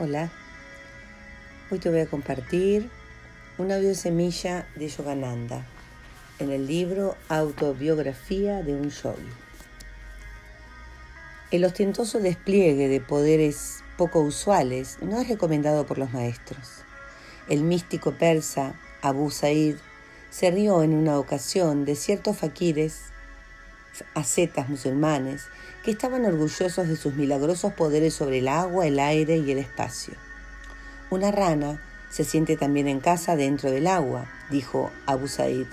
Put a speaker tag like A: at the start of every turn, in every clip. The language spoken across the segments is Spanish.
A: Hola, hoy te voy a compartir una audio semilla de Yogananda en el libro Autobiografía de un yogi. El ostentoso despliegue de poderes poco usuales no es recomendado por los maestros. El místico persa Abu Said se rió en una ocasión de ciertos faquires, ascetas musulmanes, que estaban orgullosos de sus milagrosos poderes sobre el agua, el aire y el espacio. Una rana se siente también en casa dentro del agua, dijo Abu Said,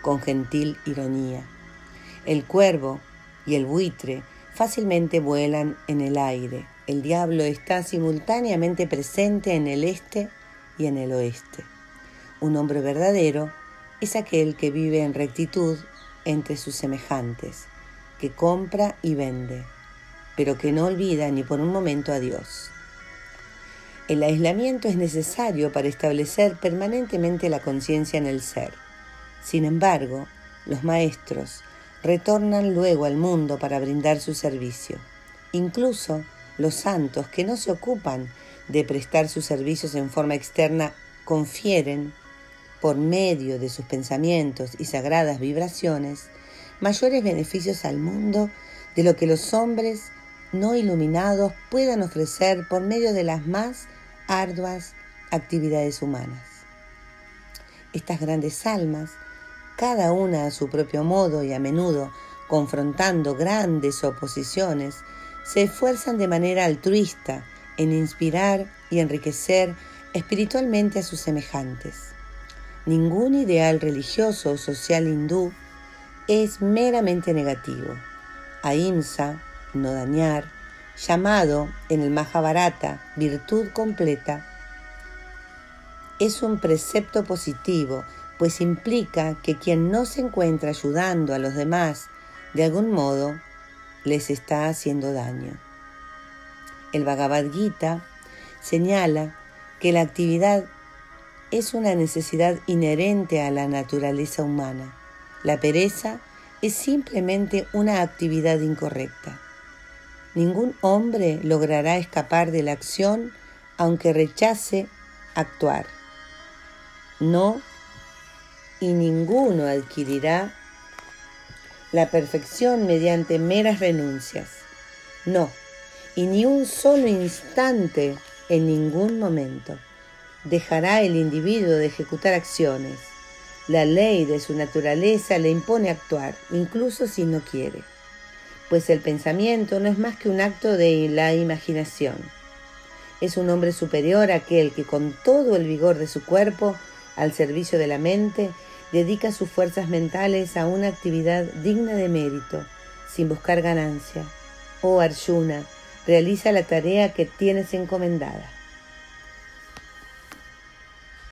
A: con gentil ironía. El cuervo y el buitre fácilmente vuelan en el aire. El diablo está simultáneamente presente en el este y en el oeste. Un hombre verdadero es aquel que vive en rectitud entre sus semejantes que compra y vende, pero que no olvida ni por un momento a Dios. El aislamiento es necesario para establecer permanentemente la conciencia en el ser. Sin embargo, los maestros retornan luego al mundo para brindar su servicio. Incluso los santos que no se ocupan de prestar sus servicios en forma externa confieren, por medio de sus pensamientos y sagradas vibraciones, mayores beneficios al mundo de lo que los hombres no iluminados puedan ofrecer por medio de las más arduas actividades humanas. Estas grandes almas, cada una a su propio modo y a menudo confrontando grandes oposiciones, se esfuerzan de manera altruista en inspirar y enriquecer espiritualmente a sus semejantes. Ningún ideal religioso o social hindú es meramente negativo. Ahimsa, no dañar, llamado en el Mahabharata virtud completa, es un precepto positivo, pues implica que quien no se encuentra ayudando a los demás de algún modo, les está haciendo daño. El Bhagavad Gita señala que la actividad es una necesidad inherente a la naturaleza humana la pereza es simplemente una actividad incorrecta. Ningún hombre logrará escapar de la acción aunque rechace actuar. No, y ninguno adquirirá la perfección mediante meras renuncias. No, y ni un solo instante en ningún momento dejará el individuo de ejecutar acciones la ley de su naturaleza le impone actuar, incluso si no quiere, pues el pensamiento no es más que un acto de la imaginación. Es un hombre superior aquel que con todo el vigor de su cuerpo, al servicio de la mente, dedica sus fuerzas mentales a una actividad digna de mérito, sin buscar ganancia. Oh Arjuna, realiza la tarea que tienes encomendada.